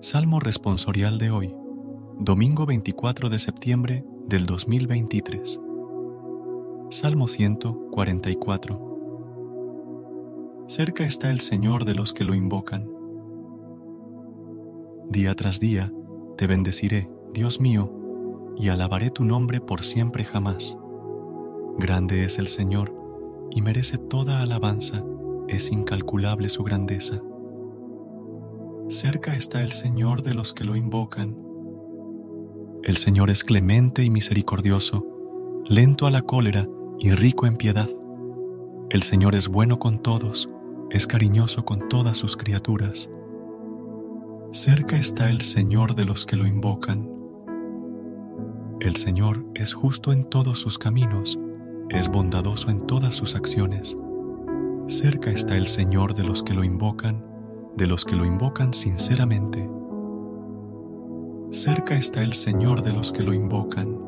Salmo responsorial de hoy, domingo 24 de septiembre del 2023. Salmo 144. Cerca está el Señor de los que lo invocan. Día tras día te bendeciré, Dios mío, y alabaré tu nombre por siempre jamás. Grande es el Señor y merece toda alabanza, es incalculable su grandeza. Cerca está el Señor de los que lo invocan. El Señor es clemente y misericordioso, lento a la cólera y rico en piedad. El Señor es bueno con todos, es cariñoso con todas sus criaturas. Cerca está el Señor de los que lo invocan. El Señor es justo en todos sus caminos, es bondadoso en todas sus acciones. Cerca está el Señor de los que lo invocan de los que lo invocan sinceramente. Cerca está el Señor de los que lo invocan.